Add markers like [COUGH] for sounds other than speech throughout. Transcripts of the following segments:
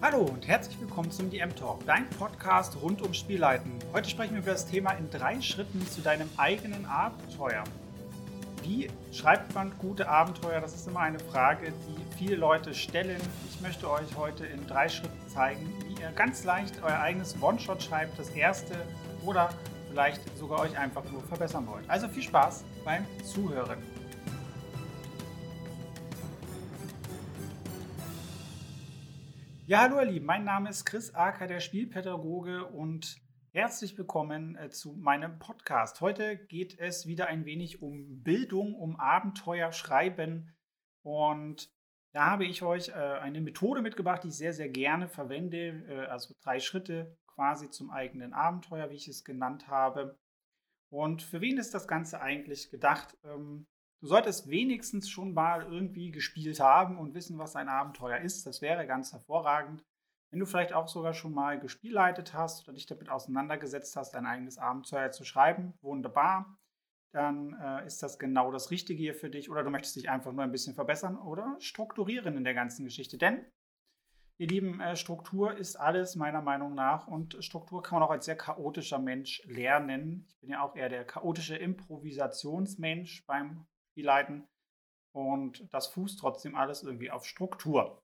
Hallo und herzlich willkommen zum DM Talk, dein Podcast rund um Spielleiten. Heute sprechen wir über das Thema in drei Schritten zu deinem eigenen Abenteuer. Wie schreibt man gute Abenteuer? Das ist immer eine Frage, die viele Leute stellen. Ich möchte euch heute in drei Schritten zeigen, wie ihr ganz leicht euer eigenes One-Shot schreibt, das erste oder vielleicht sogar euch einfach nur verbessern wollt. Also viel Spaß beim Zuhören. Ja, hallo ihr Lieben, mein Name ist Chris Acker, der Spielpädagoge und herzlich willkommen äh, zu meinem Podcast. Heute geht es wieder ein wenig um Bildung, um Abenteuer schreiben und da habe ich euch äh, eine Methode mitgebracht, die ich sehr, sehr gerne verwende, äh, also drei Schritte quasi zum eigenen Abenteuer, wie ich es genannt habe. Und für wen ist das Ganze eigentlich gedacht? Ähm, Du solltest wenigstens schon mal irgendwie gespielt haben und wissen, was ein Abenteuer ist. Das wäre ganz hervorragend. Wenn du vielleicht auch sogar schon mal gespielleitet hast oder dich damit auseinandergesetzt hast, dein eigenes Abenteuer zu schreiben, wunderbar. Dann äh, ist das genau das Richtige hier für dich. Oder du möchtest dich einfach nur ein bisschen verbessern oder strukturieren in der ganzen Geschichte. Denn, ihr Lieben, äh, Struktur ist alles meiner Meinung nach. Und Struktur kann man auch als sehr chaotischer Mensch lernen. Ich bin ja auch eher der chaotische Improvisationsmensch beim leiten. Und das fußt trotzdem alles irgendwie auf Struktur.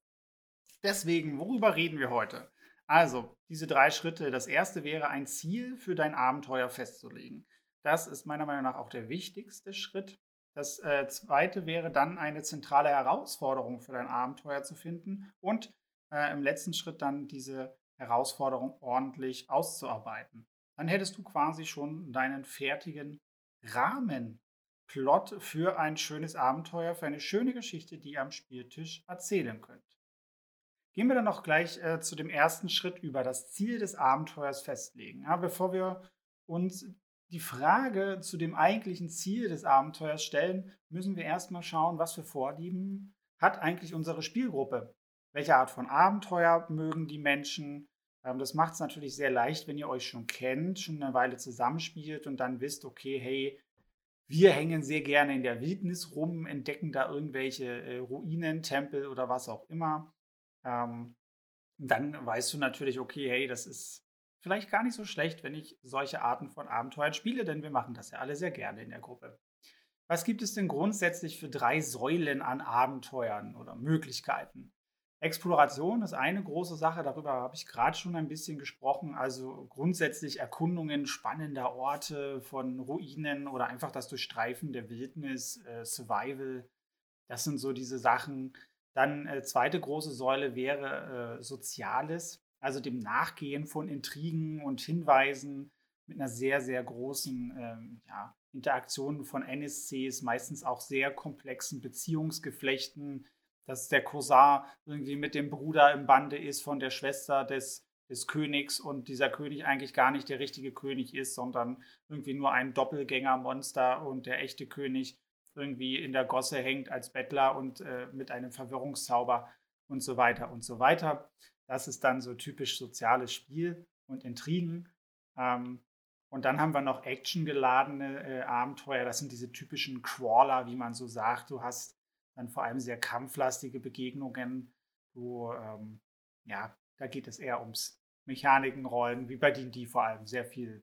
Deswegen, worüber reden wir heute? Also, diese drei Schritte. Das erste wäre, ein Ziel für dein Abenteuer festzulegen. Das ist meiner Meinung nach auch der wichtigste Schritt. Das äh, zweite wäre dann, eine zentrale Herausforderung für dein Abenteuer zu finden und äh, im letzten Schritt dann diese Herausforderung ordentlich auszuarbeiten. Dann hättest du quasi schon deinen fertigen Rahmen Plot für ein schönes Abenteuer, für eine schöne Geschichte, die ihr am Spieltisch erzählen könnt. Gehen wir dann noch gleich äh, zu dem ersten Schritt über, das Ziel des Abenteuers festlegen. Ja, bevor wir uns die Frage zu dem eigentlichen Ziel des Abenteuers stellen, müssen wir erstmal schauen, was für Vorlieben hat eigentlich unsere Spielgruppe. Welche Art von Abenteuer mögen die Menschen? Ähm, das macht es natürlich sehr leicht, wenn ihr euch schon kennt, schon eine Weile zusammenspielt und dann wisst, okay, hey, wir hängen sehr gerne in der Wildnis rum, entdecken da irgendwelche äh, Ruinen, Tempel oder was auch immer. Ähm, dann weißt du natürlich, okay, hey, das ist vielleicht gar nicht so schlecht, wenn ich solche Arten von Abenteuern spiele, denn wir machen das ja alle sehr gerne in der Gruppe. Was gibt es denn grundsätzlich für drei Säulen an Abenteuern oder Möglichkeiten? Exploration ist eine große Sache, darüber habe ich gerade schon ein bisschen gesprochen. Also grundsätzlich Erkundungen spannender Orte von Ruinen oder einfach das Durchstreifen der Wildnis, äh, Survival. Das sind so diese Sachen. Dann äh, zweite große Säule wäre äh, Soziales, also dem Nachgehen von Intrigen und Hinweisen mit einer sehr, sehr großen ähm, ja, Interaktion von NSCs, meistens auch sehr komplexen Beziehungsgeflechten dass der Cousin irgendwie mit dem Bruder im Bande ist von der Schwester des, des Königs und dieser König eigentlich gar nicht der richtige König ist, sondern irgendwie nur ein Doppelgängermonster und der echte König irgendwie in der Gosse hängt als Bettler und äh, mit einem Verwirrungszauber und so weiter und so weiter. Das ist dann so typisch soziales Spiel und Intrigen. Ähm, und dann haben wir noch actiongeladene äh, Abenteuer. Das sind diese typischen Crawler, wie man so sagt. Du hast dann vor allem sehr kampflastige Begegnungen, wo, ähm, ja, da geht es eher ums Mechanikenrollen, wie bei D&D vor allem, sehr viel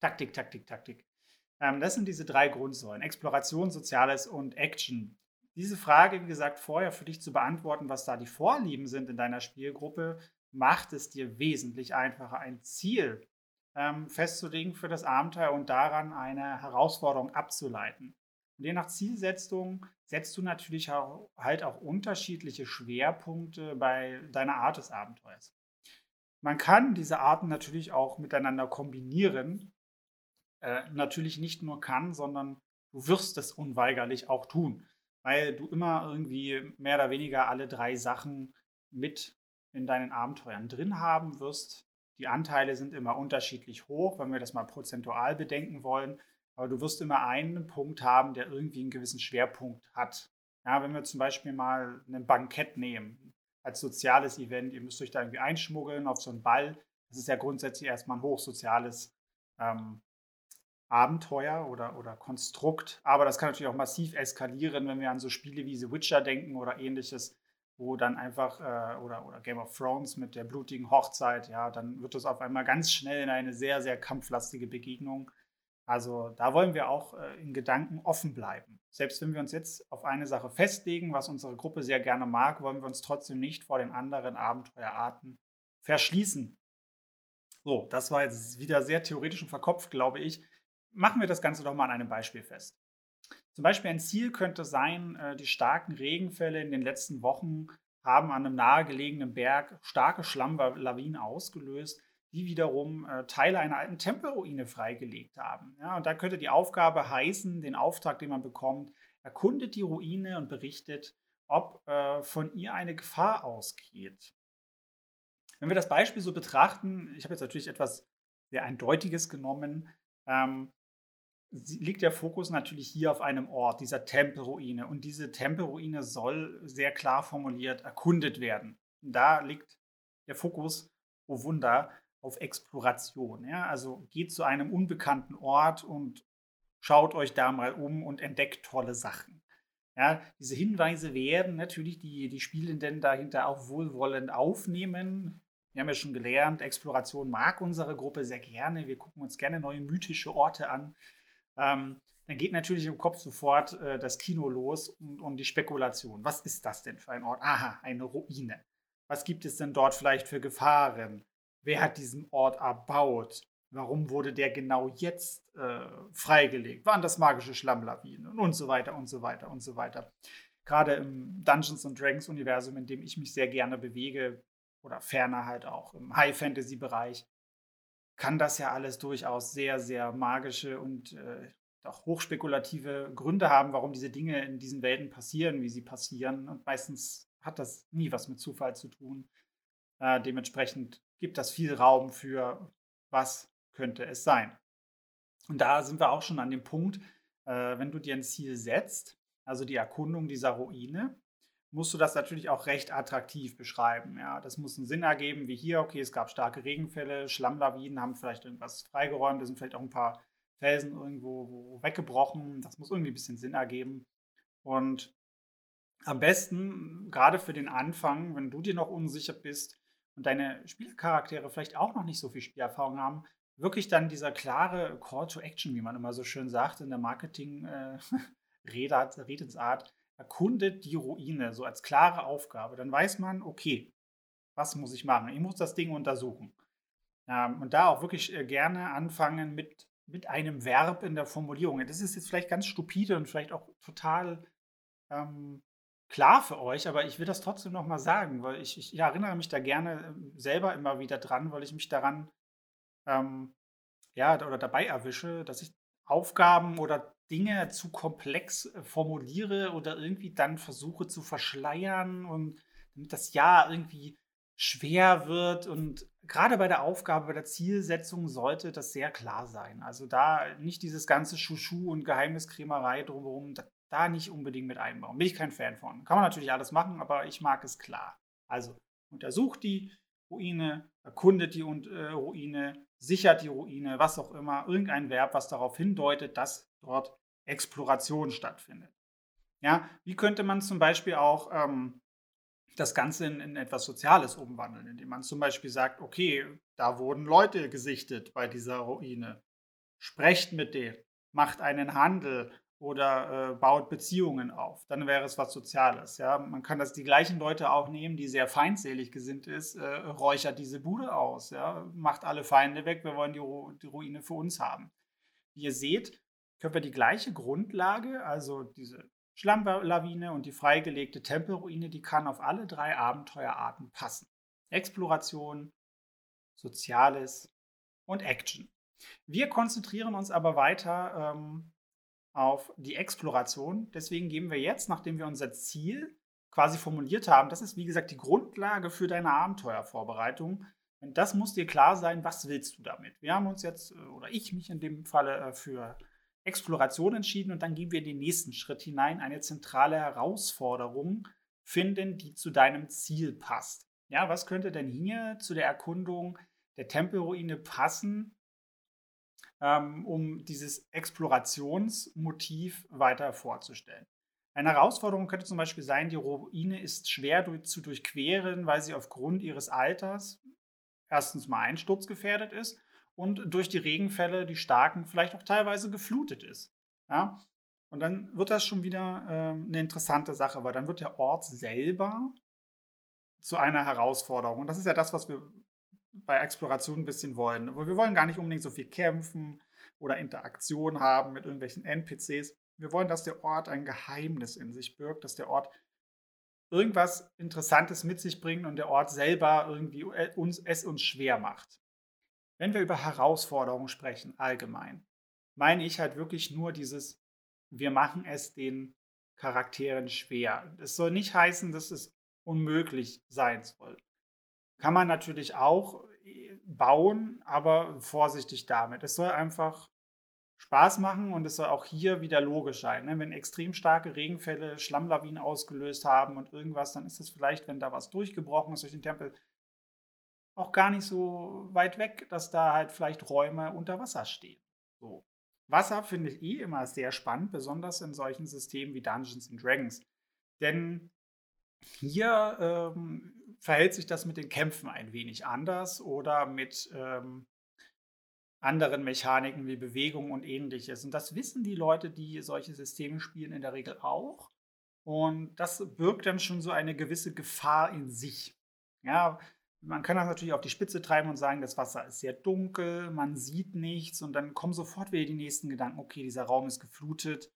Taktik, Taktik, Taktik. Ähm, das sind diese drei Grundsäulen, Exploration, Soziales und Action. Diese Frage, wie gesagt, vorher für dich zu beantworten, was da die Vorlieben sind in deiner Spielgruppe, macht es dir wesentlich einfacher, ein Ziel ähm, festzulegen für das Abenteuer und daran eine Herausforderung abzuleiten. Und je nach Zielsetzung setzt du natürlich auch, halt auch unterschiedliche Schwerpunkte bei deiner Art des Abenteuers. Man kann diese Arten natürlich auch miteinander kombinieren. Äh, natürlich nicht nur kann, sondern du wirst es unweigerlich auch tun, weil du immer irgendwie mehr oder weniger alle drei Sachen mit in deinen Abenteuern drin haben wirst. Die Anteile sind immer unterschiedlich hoch, wenn wir das mal prozentual bedenken wollen. Aber du wirst immer einen Punkt haben, der irgendwie einen gewissen Schwerpunkt hat. Ja, wenn wir zum Beispiel mal ein Bankett nehmen, als soziales Event, ihr müsst euch da irgendwie einschmuggeln auf so einen Ball. Das ist ja grundsätzlich erstmal ein hochsoziales ähm, Abenteuer oder, oder Konstrukt. Aber das kann natürlich auch massiv eskalieren, wenn wir an so Spiele wie The Witcher denken oder ähnliches. wo dann einfach, äh, oder, oder Game of Thrones mit der blutigen Hochzeit, ja, dann wird es auf einmal ganz schnell in eine sehr, sehr kampflastige Begegnung. Also da wollen wir auch äh, in Gedanken offen bleiben. Selbst wenn wir uns jetzt auf eine Sache festlegen, was unsere Gruppe sehr gerne mag, wollen wir uns trotzdem nicht vor den anderen Abenteuerarten verschließen. So, das war jetzt wieder sehr theoretisch und verkopft, glaube ich. Machen wir das Ganze doch mal an einem Beispiel fest. Zum Beispiel ein Ziel könnte sein, äh, die starken Regenfälle in den letzten Wochen haben an einem nahegelegenen Berg starke Schlammlawinen ausgelöst, die wiederum äh, Teile einer alten Tempelruine freigelegt haben. Ja, und da könnte die Aufgabe heißen, den Auftrag, den man bekommt, erkundet die Ruine und berichtet, ob äh, von ihr eine Gefahr ausgeht. Wenn wir das Beispiel so betrachten, ich habe jetzt natürlich etwas sehr Eindeutiges genommen, ähm, liegt der Fokus natürlich hier auf einem Ort, dieser Tempelruine. Und diese Tempelruine soll sehr klar formuliert erkundet werden. Und da liegt der Fokus, oh Wunder, auf Exploration. Ja? Also geht zu einem unbekannten Ort und schaut euch da mal um und entdeckt tolle Sachen. Ja, diese Hinweise werden natürlich die, die Spielenden dahinter auch wohlwollend aufnehmen. Wir haben ja schon gelernt, Exploration mag unsere Gruppe sehr gerne. Wir gucken uns gerne neue mythische Orte an ähm, dann geht natürlich im Kopf sofort äh, das Kino los und, und die Spekulation. Was ist das denn für ein Ort? Aha, eine Ruine. Was gibt es denn dort vielleicht für Gefahren? Wer hat diesen Ort erbaut? Warum wurde der genau jetzt äh, freigelegt? Waren das magische Schlammlawinen? Und so weiter und so weiter und so weiter. Gerade im Dungeons and Dragons Universum, in dem ich mich sehr gerne bewege, oder ferner halt auch im High Fantasy Bereich, kann das ja alles durchaus sehr, sehr magische und äh, auch hochspekulative Gründe haben, warum diese Dinge in diesen Welten passieren, wie sie passieren. Und meistens hat das nie was mit Zufall zu tun. Äh, dementsprechend gibt das viel Raum für, was könnte es sein. Und da sind wir auch schon an dem Punkt, äh, wenn du dir ein Ziel setzt, also die Erkundung dieser Ruine, musst du das natürlich auch recht attraktiv beschreiben. Ja, das muss einen Sinn ergeben, wie hier, okay, es gab starke Regenfälle, Schlammlawinen haben vielleicht irgendwas freigeräumt, es sind vielleicht auch ein paar Felsen irgendwo weggebrochen. Das muss irgendwie ein bisschen Sinn ergeben. Und am besten, gerade für den Anfang, wenn du dir noch unsicher bist und deine Spielcharaktere vielleicht auch noch nicht so viel Spielerfahrung haben, wirklich dann dieser klare Call to Action, wie man immer so schön sagt in der Marketing-Redensart, äh, [LAUGHS] erkundet die Ruine, so als klare Aufgabe. Dann weiß man, okay, was muss ich machen? Ich muss das Ding untersuchen. Und da auch wirklich äh, gerne anfangen mit, mit einem Verb in der Formulierung. Das ist jetzt vielleicht ganz stupide und vielleicht auch total ähm, klar für euch, aber ich will das trotzdem nochmal sagen, weil ich, ich ja, erinnere mich da gerne ähm, selber immer wieder dran, weil ich mich daran ähm, ja, oder dabei erwische, dass ich Aufgaben oder Dinge zu komplex äh, formuliere oder irgendwie dann versuche zu verschleiern und damit das Ja irgendwie schwer wird. Und gerade bei der Aufgabe, bei der Zielsetzung sollte das sehr klar sein. Also da nicht dieses ganze Schuschu und Geheimniskrämerei drumherum, da, da nicht unbedingt mit einbauen. Bin ich kein Fan von. Kann man natürlich alles machen, aber ich mag es klar. Also untersucht die Ruine, erkundet die äh, Ruine, sichert die Ruine, was auch immer, irgendein Verb, was darauf hindeutet, dass dort Exploration stattfindet. Ja, wie könnte man zum Beispiel auch ähm, das Ganze in, in, etwas Soziales umwandeln, indem man zum Beispiel sagt, okay, da wurden Leute gesichtet bei dieser Ruine. Sprecht mit denen, macht einen Handel oder äh, baut Beziehungen auf. Dann wäre es was Soziales. Ja? Man kann das die gleichen Leute auch nehmen, die sehr feindselig gesinnt ist, äh, räuchert diese Bude aus, ja? macht alle Feinde weg, wir wollen die, Ru die Ruine für uns haben. Wie ihr seht, können wir die gleiche Grundlage, also diese Schlammlawine und die freigelegte Tempelruine, die kann auf alle drei Abenteuerarten passen. Exploration, Soziales und Action. Wir konzentrieren uns aber weiter ähm, auf die Exploration. Deswegen geben wir jetzt, nachdem wir unser Ziel quasi formuliert haben, das ist wie gesagt die Grundlage für deine Abenteuervorbereitung. Und das muss dir klar sein, was willst du damit? Wir haben uns jetzt, äh, oder ich mich in dem Falle äh, für Exploration entschieden und dann gehen wir in den nächsten Schritt hinein, eine zentrale Herausforderung finden, die zu deinem Ziel passt. Ja, was könnte denn hier zu der Erkundung der Tempelruine passen, ähm, um dieses Explorationsmotiv weiter vorzustellen? Eine Herausforderung könnte zum Beispiel sein, die Ruine ist schwer durch, zu durchqueren, weil sie aufgrund ihres Alters erstens mal einsturzgefährdet ist und durch die Regenfälle, die starken, vielleicht auch teilweise geflutet ist. Ja? Und dann wird das schon wieder äh, eine interessante Sache, weil dann wird der Ort selber zu einer Herausforderung. Und das ist ja das, was wir bei Exploration ein bisschen wollen. Wir wollen gar nicht unbedingt so viel kämpfen oder Interaktion haben mit irgendwelchen NPCs. Wir wollen, dass der Ort ein Geheimnis in sich birgt, dass der Ort irgendwas Interessantes mit sich bringt und der Ort selber irgendwie äh, uns, es uns schwer macht. Wenn wir über Herausforderungen sprechen, allgemein, meine ich halt wirklich nur dieses, wir machen es den Charakteren schwer. Es soll nicht heißen, dass es unmöglich sein soll. Kann man natürlich auch äh, bauen, aber vorsichtig damit. Es soll einfach Spaß machen und es soll auch hier wieder logisch sein. Ne? Wenn extrem starke Regenfälle Schlammlawinen ausgelöst haben und irgendwas, dann ist es vielleicht, wenn da was durchgebrochen ist durch den Tempel, auch gar nicht so weit weg, dass da halt vielleicht Räume unter Wasser stehen. So. Wasser finde ich eh immer sehr spannend, besonders in solchen Systemen wie Dungeons and Dragons. Denn hier ähm, verhält sich das mit den Kämpfen ein wenig anders oder mit ähm, anderen Mechaniken wie Bewegung und ähnliches. Und das wissen die Leute, die solche Systeme spielen, in der Regel auch. Und das birgt dann schon so eine gewisse Gefahr in sich. Ja, man kann das natürlich auf die Spitze treiben und sagen, das Wasser ist sehr dunkel, man sieht nichts und dann kommen sofort wieder die nächsten Gedanken, okay, dieser Raum ist geflutet.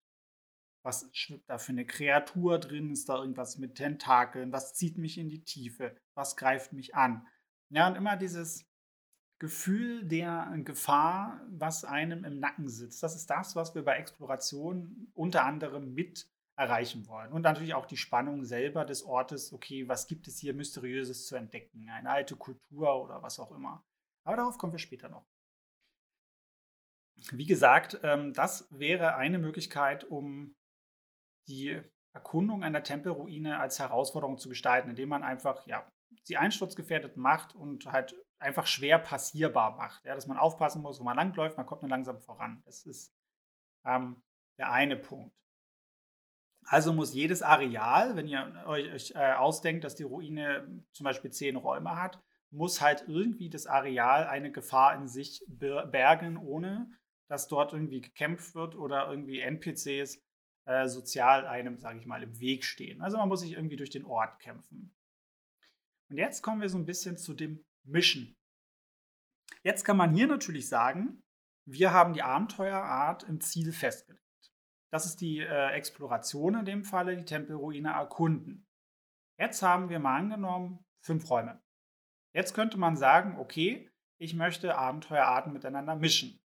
Was schwimmt da für eine Kreatur drin? Ist da irgendwas mit Tentakeln? Was zieht mich in die Tiefe? Was greift mich an? Ja, und immer dieses Gefühl der Gefahr, was einem im Nacken sitzt. Das ist das, was wir bei Exploration unter anderem mit erreichen wollen. Und natürlich auch die Spannung selber des Ortes, okay, was gibt es hier Mysteriöses zu entdecken? Eine alte Kultur oder was auch immer. Aber darauf kommen wir später noch. Wie gesagt, ähm, das wäre eine Möglichkeit, um die Erkundung einer Tempelruine als Herausforderung zu gestalten, indem man einfach ja, sie einsturzgefährdet macht und halt einfach schwer passierbar macht. Ja, dass man aufpassen muss, wo man langläuft, man kommt nur langsam voran. Das ist ähm, der eine Punkt. Also muss jedes Areal, wenn ihr euch äh, ausdenkt, dass die Ruine zum Beispiel zehn Räume hat, muss halt irgendwie das Areal eine Gefahr in sich bergen, ohne dass dort irgendwie gekämpft wird oder irgendwie NPCs äh, sozial einem, sage ich mal, im Weg stehen. Also man muss sich irgendwie durch den Ort kämpfen. Und jetzt kommen wir so ein bisschen zu dem Mischen. Jetzt kann man hier natürlich sagen, wir haben die Abenteuerart im Ziel festgelegt. Das ist die äh, Exploration in dem Falle, die Tempelruine erkunden. Jetzt haben wir mal angenommen fünf Räume. Jetzt könnte man sagen, okay, ich möchte Abenteuerarten miteinander mischen.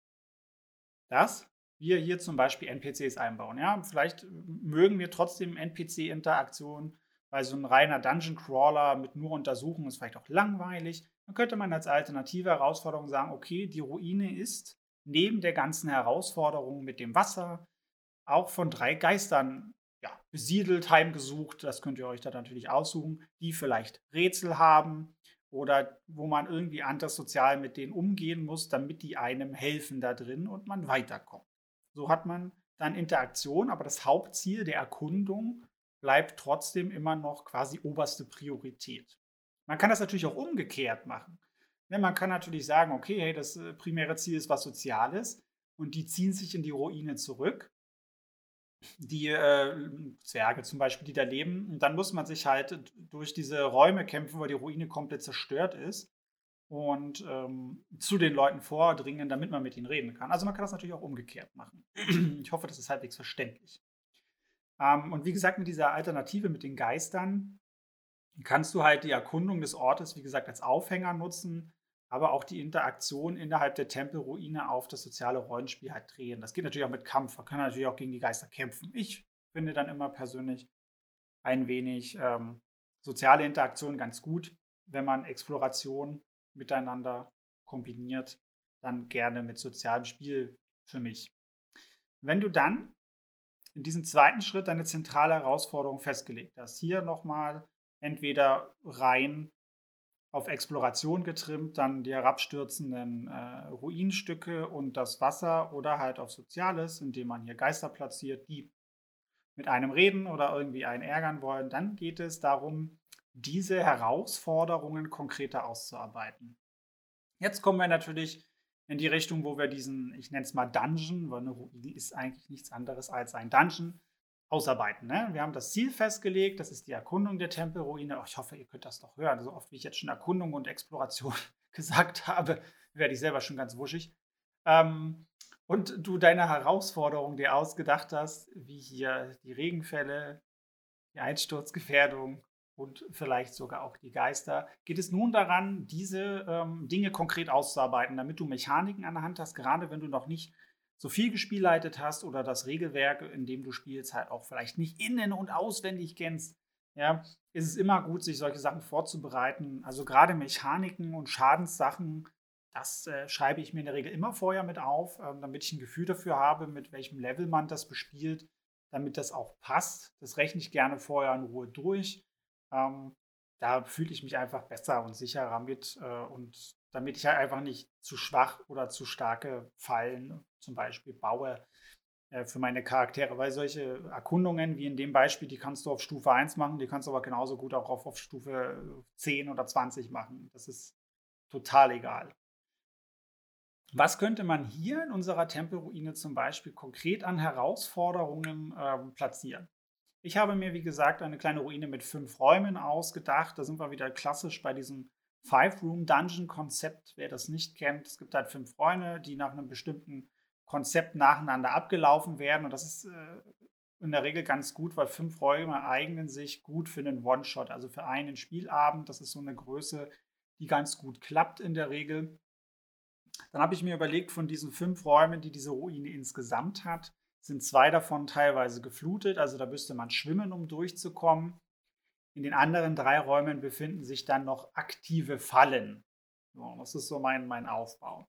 Das wir hier zum Beispiel NPCs einbauen. Ja, vielleicht mögen wir trotzdem NPC-Interaktionen, weil so ein reiner Dungeon Crawler mit nur Untersuchen ist vielleicht auch langweilig. Dann könnte man als alternative Herausforderung sagen, okay, die Ruine ist neben der ganzen Herausforderung mit dem Wasser auch von drei Geistern ja, besiedelt, heimgesucht. Das könnt ihr euch da natürlich aussuchen, die vielleicht Rätsel haben oder wo man irgendwie anders sozial mit denen umgehen muss, damit die einem helfen da drin und man weiterkommt. So hat man dann Interaktion, aber das Hauptziel der Erkundung bleibt trotzdem immer noch quasi oberste Priorität. Man kann das natürlich auch umgekehrt machen. Ne, man kann natürlich sagen, okay, hey, das äh, primäre Ziel ist was Soziales und die ziehen sich in die Ruine zurück. Die äh, Zwerge zum Beispiel, die da leben. Und dann muss man sich halt durch diese Räume kämpfen, weil die Ruine komplett zerstört ist und ähm, zu den Leuten vordringen, damit man mit ihnen reden kann. Also man kann das natürlich auch umgekehrt machen. [CLEARS THROAT] ich hoffe, das ist halbwegs verständlich. Ähm, und wie gesagt, mit dieser Alternative mit den Geistern kannst du halt die Erkundung des Ortes, wie gesagt, als Aufhänger nutzen, aber auch die Interaktion innerhalb der Tempelruine auf das soziale Rollenspiel halt drehen. Das geht natürlich auch mit Kampf. Man kann natürlich auch gegen die Geister kämpfen. Ich finde dann immer persönlich ein wenig ähm, soziale Interaktion ganz gut, wenn man Exploration miteinander kombiniert, dann gerne mit sozialem Spiel für mich. Wenn du dann in diesem zweiten Schritt deine zentrale Herausforderung festgelegt hast, hier nochmal entweder rein auf Exploration getrimmt, dann die herabstürzenden äh, Ruinstücke und das Wasser oder halt auf Soziales, indem man hier Geister platziert, die mit einem reden oder irgendwie einen ärgern wollen, dann geht es darum, diese Herausforderungen konkreter auszuarbeiten. Jetzt kommen wir natürlich in die Richtung, wo wir diesen, ich nenne es mal Dungeon, weil eine Ruine ist eigentlich nichts anderes als ein Dungeon, ausarbeiten. Ne? Wir haben das Ziel festgelegt, das ist die Erkundung der Tempelruine. Oh, ich hoffe, ihr könnt das doch hören. So oft wie ich jetzt schon Erkundung und Exploration [LAUGHS] gesagt habe, werde ich selber schon ganz wuschig. Ähm, und du deine Herausforderung dir ausgedacht hast, wie hier die Regenfälle, die Einsturzgefährdung und vielleicht sogar auch die Geister, geht es nun daran, diese ähm, Dinge konkret auszuarbeiten, damit du Mechaniken an der Hand hast, gerade wenn du noch nicht so viel gespielleitet hast oder das Regelwerk, in dem du spielst, halt auch vielleicht nicht innen und auswendig kennst. Ja, ist es immer gut, sich solche Sachen vorzubereiten. Also gerade Mechaniken und Schadenssachen das äh, schreibe ich mir in der Regel immer vorher mit auf, ähm, damit ich ein Gefühl dafür habe, mit welchem Level man das bespielt, damit das auch passt. Das rechne ich gerne vorher in Ruhe durch. Ähm, da fühle ich mich einfach besser und sicherer mit äh, und damit ich halt einfach nicht zu schwach oder zu starke Fallen zum Beispiel baue äh, für meine Charaktere, weil solche Erkundungen wie in dem Beispiel, die kannst du auf Stufe 1 machen, die kannst du aber genauso gut auch auf, auf Stufe 10 oder 20 machen. Das ist total egal. Was könnte man hier in unserer Tempelruine zum Beispiel konkret an Herausforderungen äh, platzieren? Ich habe mir, wie gesagt, eine kleine Ruine mit fünf Räumen ausgedacht. Da sind wir wieder klassisch bei diesem Five-Room-Dungeon-Konzept. Wer das nicht kennt, es gibt halt fünf Räume, die nach einem bestimmten Konzept nacheinander abgelaufen werden. Und das ist äh, in der Regel ganz gut, weil fünf Räume eignen sich gut für einen One-Shot, also für einen Spielabend. Das ist so eine Größe, die ganz gut klappt in der Regel. Dann habe ich mir überlegt, von diesen fünf Räumen, die diese Ruine insgesamt hat, sind zwei davon teilweise geflutet. Also da müsste man schwimmen, um durchzukommen. In den anderen drei Räumen befinden sich dann noch aktive Fallen. So, das ist so mein, mein Aufbau.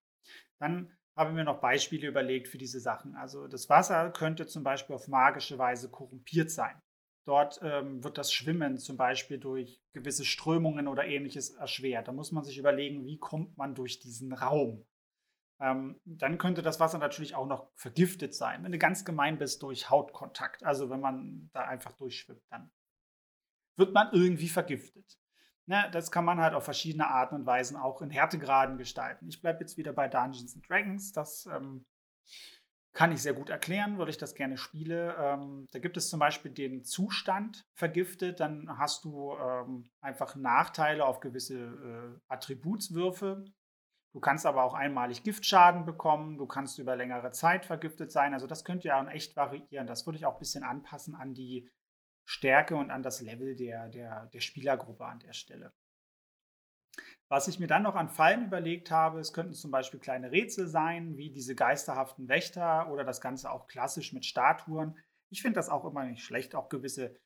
Dann habe ich mir noch Beispiele überlegt für diese Sachen. Also das Wasser könnte zum Beispiel auf magische Weise korrumpiert sein. Dort ähm, wird das Schwimmen zum Beispiel durch gewisse Strömungen oder ähnliches erschwert. Da muss man sich überlegen, wie kommt man durch diesen Raum. Ähm, dann könnte das Wasser natürlich auch noch vergiftet sein, wenn du ganz gemein bist durch Hautkontakt. Also wenn man da einfach durchschwimmt, dann wird man irgendwie vergiftet. Ne, das kann man halt auf verschiedene Arten und Weisen auch in Härtegraden gestalten. Ich bleibe jetzt wieder bei Dungeons and Dragons. Das ähm, kann ich sehr gut erklären, weil ich das gerne spiele. Ähm, da gibt es zum Beispiel den Zustand vergiftet, dann hast du ähm, einfach Nachteile auf gewisse äh, Attributswürfe. Du kannst aber auch einmalig Giftschaden bekommen, du kannst über längere Zeit vergiftet sein. Also das könnte ja echt variieren. Das würde ich auch ein bisschen anpassen an die Stärke und an das Level der, der, der Spielergruppe an der Stelle. Was ich mir dann noch an Fallen überlegt habe, es könnten zum Beispiel kleine Rätsel sein, wie diese geisterhaften Wächter oder das Ganze auch klassisch mit Statuen. Ich finde das auch immer nicht schlecht, auch gewisse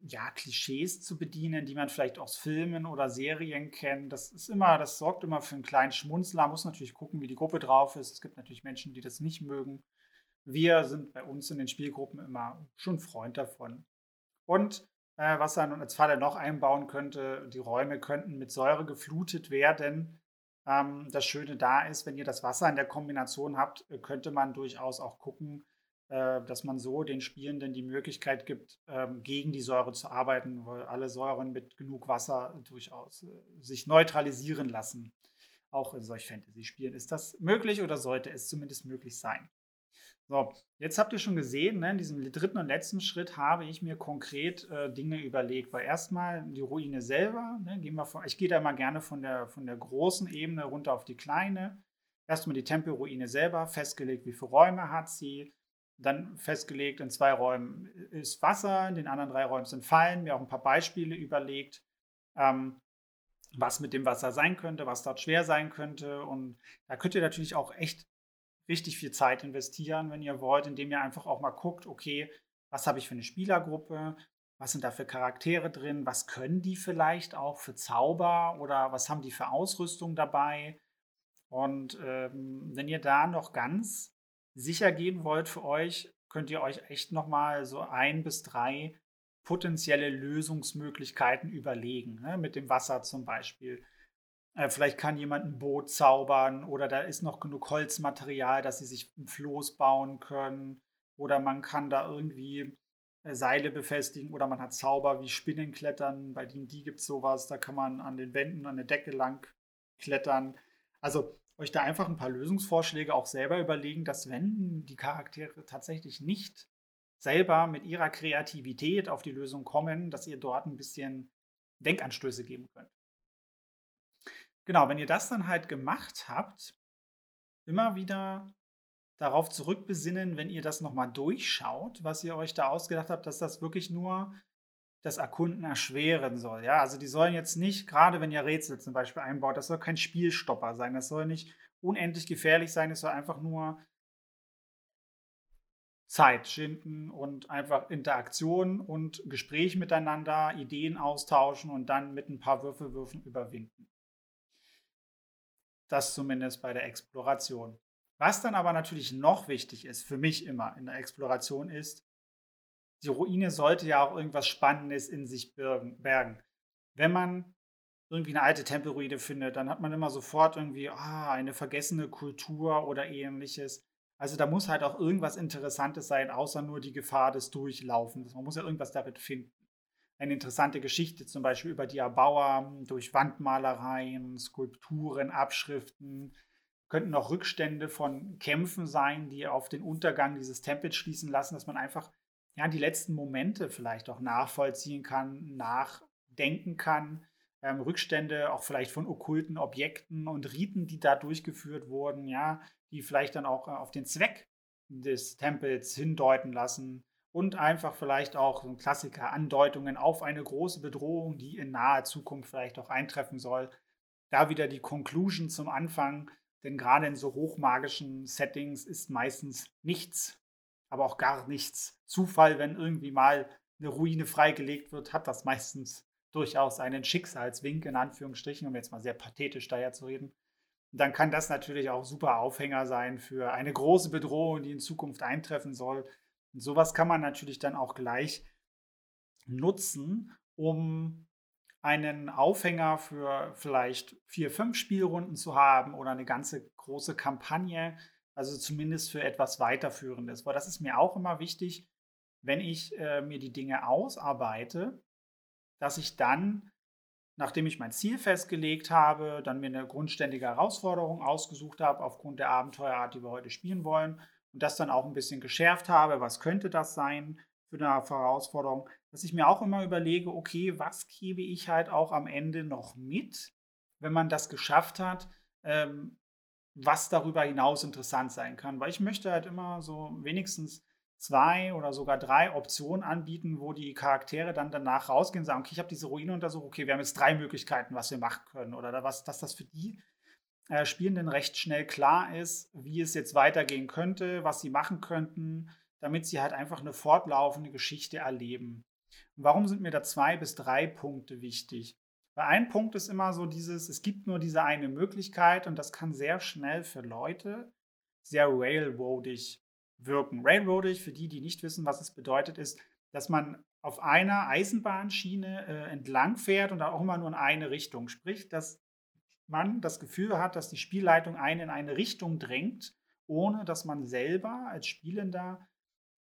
ja, Klischees zu bedienen, die man vielleicht aus Filmen oder Serien kennt. Das ist immer, das sorgt immer für einen kleinen Schmunzler. Man muss natürlich gucken, wie die Gruppe drauf ist. Es gibt natürlich Menschen, die das nicht mögen. Wir sind bei uns in den Spielgruppen immer schon Freund davon. Und äh, was man als Falle noch einbauen könnte, die Räume könnten mit Säure geflutet werden. Ähm, das Schöne da ist, wenn ihr das Wasser in der Kombination habt, könnte man durchaus auch gucken, äh, dass man so den Spielenden die Möglichkeit gibt, ähm, gegen die Säure zu arbeiten, weil alle Säuren mit genug Wasser durchaus äh, sich neutralisieren lassen. Auch in solch Fantasy-Spielen ist das möglich oder sollte es zumindest möglich sein. So, jetzt habt ihr schon gesehen, ne, in diesem dritten und letzten Schritt habe ich mir konkret äh, Dinge überlegt. Weil erstmal die Ruine selber, ne, gehen wir von, ich gehe da mal gerne von der, von der großen Ebene runter auf die kleine. Erstmal die Tempelruine selber, festgelegt, wie viele Räume hat sie, dann festgelegt, in zwei Räumen ist Wasser, in den anderen drei Räumen sind Fallen, mir auch ein paar Beispiele überlegt, ähm, was mit dem Wasser sein könnte, was dort schwer sein könnte. Und da könnt ihr natürlich auch echt richtig viel Zeit investieren, wenn ihr wollt, indem ihr einfach auch mal guckt, okay, was habe ich für eine Spielergruppe, was sind da für Charaktere drin, was können die vielleicht auch für Zauber oder was haben die für Ausrüstung dabei. Und ähm, wenn ihr da noch ganz sicher gehen wollt für euch, könnt ihr euch echt nochmal so ein bis drei potenzielle Lösungsmöglichkeiten überlegen. Ne? Mit dem Wasser zum Beispiel. Äh, vielleicht kann jemand ein Boot zaubern oder da ist noch genug Holzmaterial, dass sie sich ein Floß bauen können. oder man kann da irgendwie äh, Seile befestigen oder man hat Zauber wie Spinnenklettern. Bei D&D gibt es sowas, da kann man an den Wänden, an der Decke lang klettern. Also euch da einfach ein paar Lösungsvorschläge auch selber überlegen, dass wenn die Charaktere tatsächlich nicht selber mit ihrer Kreativität auf die Lösung kommen, dass ihr dort ein bisschen Denkanstöße geben könnt. Genau, wenn ihr das dann halt gemacht habt, immer wieder darauf zurückbesinnen, wenn ihr das nochmal durchschaut, was ihr euch da ausgedacht habt, dass das wirklich nur das Erkunden erschweren soll. Ja, also die sollen jetzt nicht, gerade wenn ihr Rätsel zum Beispiel einbaut, das soll kein Spielstopper sein, das soll nicht unendlich gefährlich sein, es soll einfach nur Zeit schinden und einfach Interaktion und Gespräch miteinander, Ideen austauschen und dann mit ein paar Würfelwürfen überwinden. Das zumindest bei der Exploration. Was dann aber natürlich noch wichtig ist, für mich immer in der Exploration ist, die Ruine sollte ja auch irgendwas Spannendes in sich bergen. Wenn man irgendwie eine alte Tempelruine findet, dann hat man immer sofort irgendwie ah, eine vergessene Kultur oder ähnliches. Also da muss halt auch irgendwas Interessantes sein, außer nur die Gefahr des Durchlaufens. Man muss ja irgendwas darin finden. Eine interessante Geschichte zum Beispiel über die Erbauer durch Wandmalereien, Skulpturen, Abschriften. Könnten auch Rückstände von Kämpfen sein, die auf den Untergang dieses Tempels schließen lassen, dass man einfach ja, die letzten Momente vielleicht auch nachvollziehen kann, nachdenken kann. Ähm, Rückstände auch vielleicht von okkulten Objekten und Riten, die da durchgeführt wurden, ja, die vielleicht dann auch äh, auf den Zweck des Tempels hindeuten lassen und einfach vielleicht auch so ein Klassiker Andeutungen auf eine große Bedrohung, die in naher Zukunft vielleicht auch eintreffen soll. Da wieder die Conclusion zum Anfang, denn gerade in so hochmagischen Settings ist meistens nichts, aber auch gar nichts Zufall, wenn irgendwie mal eine Ruine freigelegt wird, hat das meistens durchaus einen Schicksalswink in Anführungsstrichen, um jetzt mal sehr pathetisch daher zu reden dann kann das natürlich auch super Aufhänger sein für eine große Bedrohung, die in Zukunft eintreffen soll. Und sowas kann man natürlich dann auch gleich nutzen, um einen Aufhänger für vielleicht vier, fünf Spielrunden zu haben oder eine ganze große Kampagne, also zumindest für etwas weiterführendes. Weil das ist mir auch immer wichtig, wenn ich äh, mir die Dinge ausarbeite, dass ich dann nachdem ich mein Ziel festgelegt habe, dann mir eine grundständige Herausforderung ausgesucht habe aufgrund der Abenteuerart, die wir heute spielen wollen und das dann auch ein bisschen geschärft habe, was könnte das sein für eine Herausforderung, dass ich mir auch immer überlege, okay, was gebe ich halt auch am Ende noch mit, wenn man das geschafft hat, ähm, was darüber hinaus interessant sein kann, weil ich möchte halt immer so wenigstens zwei oder sogar drei Optionen anbieten, wo die Charaktere dann danach rausgehen und sagen, okay, ich habe diese Ruine untersucht, okay, wir haben jetzt drei Möglichkeiten, was wir machen können. Oder was, dass das für die äh, Spielenden recht schnell klar ist, wie es jetzt weitergehen könnte, was sie machen könnten, damit sie halt einfach eine fortlaufende Geschichte erleben. Warum sind mir da zwei bis drei Punkte wichtig? Weil ein Punkt ist immer so dieses, es gibt nur diese eine Möglichkeit und das kann sehr schnell für Leute sehr railroadig wirken. Railroadig, für die, die nicht wissen, was es bedeutet, ist, dass man auf einer Eisenbahnschiene äh, entlang fährt und auch immer nur in eine Richtung. Sprich, dass man das Gefühl hat, dass die Spielleitung einen in eine Richtung drängt, ohne dass man selber als Spielender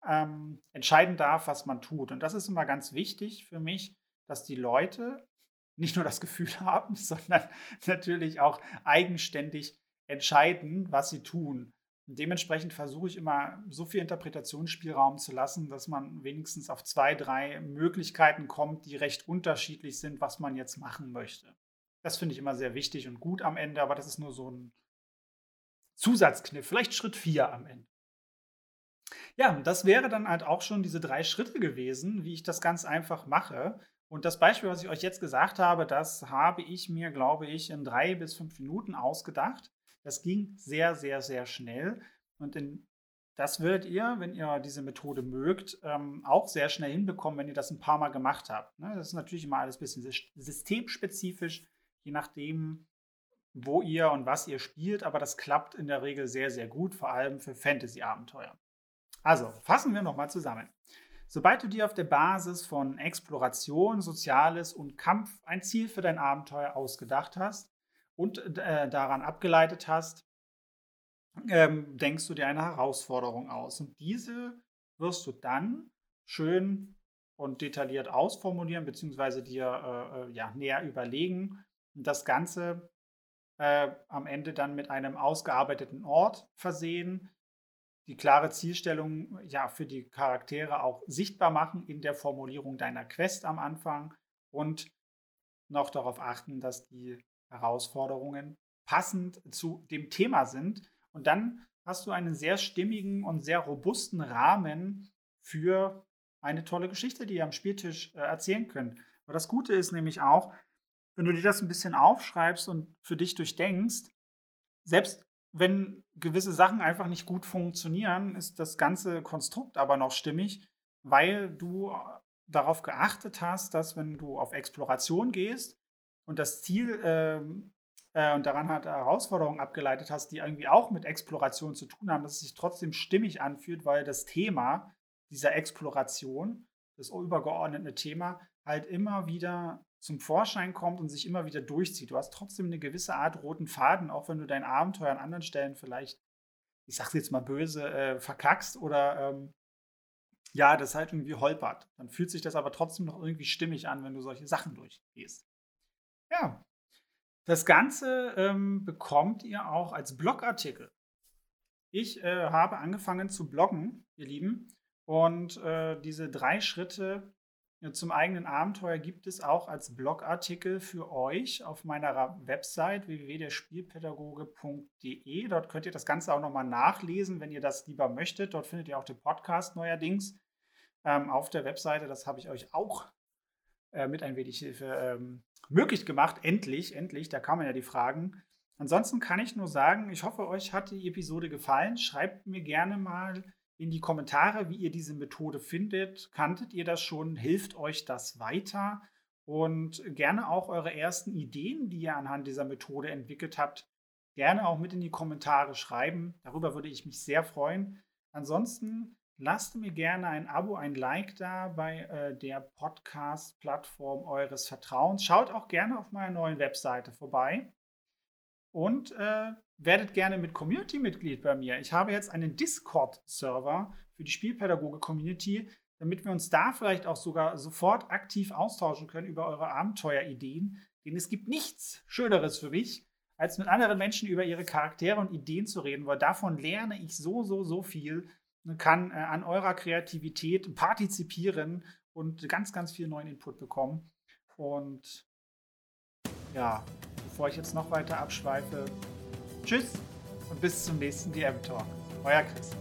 ähm, entscheiden darf, was man tut. Und das ist immer ganz wichtig für mich, dass die Leute nicht nur das Gefühl [LAUGHS] haben, sondern natürlich auch eigenständig entscheiden, was sie tun. Und dementsprechend versuche ich immer so viel Interpretationsspielraum zu lassen, dass man wenigstens auf zwei, drei Möglichkeiten kommt, die recht unterschiedlich sind, was man jetzt machen möchte. Das finde ich immer sehr wichtig und gut am Ende, aber das ist nur so ein Zusatzkniff, vielleicht Schritt vier am Ende. Ja, das wäre dann halt auch schon diese drei Schritte gewesen, wie ich das ganz einfach mache. Und das Beispiel, was ich euch jetzt gesagt habe, das habe ich mir, glaube ich, in drei bis fünf Minuten ausgedacht. Das ging sehr, sehr, sehr schnell. Und in, das werdet ihr, wenn ihr diese Methode mögt, ähm, auch sehr schnell hinbekommen, wenn ihr das ein paar Mal gemacht habt. Ne? Das ist natürlich immer alles ein bisschen systemspezifisch, je nachdem, wo ihr und was ihr spielt, aber das klappt in der Regel sehr, sehr gut, vor allem für Fantasy-Abenteuer. Also, fassen wir nochmal zusammen. Sobald du dir auf der Basis von Exploration, Soziales und Kampf ein Ziel für dein Abenteuer ausgedacht hast, und äh, daran abgeleitet hast, ähm, denkst du dir eine Herausforderung aus. Und diese wirst du dann schön und detailliert ausformulieren, beziehungsweise dir äh, äh ja, näher überlegen. Und das Ganze äh, am Ende dann mit einem ausgearbeiteten Ort versehen, die klare Zielstellung ja für die Charaktere auch sichtbar machen in der Formulierung deiner Quest am Anfang und noch darauf achten, dass die Herausforderungen passend zu dem Thema sind. Und dann hast du einen sehr stimmigen und sehr robusten Rahmen für eine tolle Geschichte, die ihr am Spieltisch äh, erzählen könnt. Aber das Gute ist nämlich auch, wenn du dir das ein bisschen aufschreibst und für dich durchdenkst, selbst wenn gewisse Sachen einfach nicht gut funktionieren, ist das ganze Konstrukt aber noch stimmig, weil du darauf geachtet hast, dass wenn du auf Exploration gehst und das Ziel ähm, äh, und daran hat Herausforderungen abgeleitet hast, die irgendwie auch mit Exploration zu tun haben, dass es sich trotzdem stimmig anfühlt, weil das Thema dieser Exploration, das übergeordnete Thema, halt immer wieder zum Vorschein kommt und sich immer wieder durchzieht. Du hast trotzdem eine gewisse Art roten Faden, auch wenn du dein Abenteuer an anderen Stellen vielleicht, ich sag's jetzt mal böse, äh, verkackst oder ähm, ja, das halt irgendwie holpert. Dann fühlt sich das aber trotzdem noch irgendwie stimmig an, wenn du solche Sachen durchgehst. Ja, das Ganze ähm, bekommt ihr auch als Blogartikel. Ich äh, habe angefangen zu bloggen, ihr Lieben, und äh, diese drei Schritte ja, zum eigenen Abenteuer gibt es auch als Blogartikel für euch auf meiner Website www.derspielpädagoge.de. Dort könnt ihr das Ganze auch nochmal nachlesen, wenn ihr das lieber möchtet. Dort findet ihr auch den Podcast neuerdings ähm, auf der Webseite. Das habe ich euch auch äh, mit ein wenig Hilfe ähm, möglich gemacht. Endlich, endlich. Da kamen ja die Fragen. Ansonsten kann ich nur sagen, ich hoffe, euch hat die Episode gefallen. Schreibt mir gerne mal in die Kommentare, wie ihr diese Methode findet. Kanntet ihr das schon? Hilft euch das weiter? Und gerne auch eure ersten Ideen, die ihr anhand dieser Methode entwickelt habt, gerne auch mit in die Kommentare schreiben. Darüber würde ich mich sehr freuen. Ansonsten lasst mir gerne ein Abo, ein Like da bei äh, der Podcast-Plattform eures Vertrauens. Schaut auch gerne auf meiner neuen Webseite vorbei. Und äh, werdet gerne mit Community-Mitglied bei mir. Ich habe jetzt einen Discord-Server für die Spielpädagoge-Community, damit wir uns da vielleicht auch sogar sofort aktiv austauschen können über eure Abenteuerideen. Denn es gibt nichts Schöneres für mich, als mit anderen Menschen über ihre Charaktere und Ideen zu reden, weil davon lerne ich so, so, so viel und kann äh, an eurer Kreativität partizipieren und ganz, ganz viel neuen Input bekommen. Und ja, bevor ich jetzt noch weiter abschweife, tschüss und bis zum nächsten DM Talk. Euer Chris.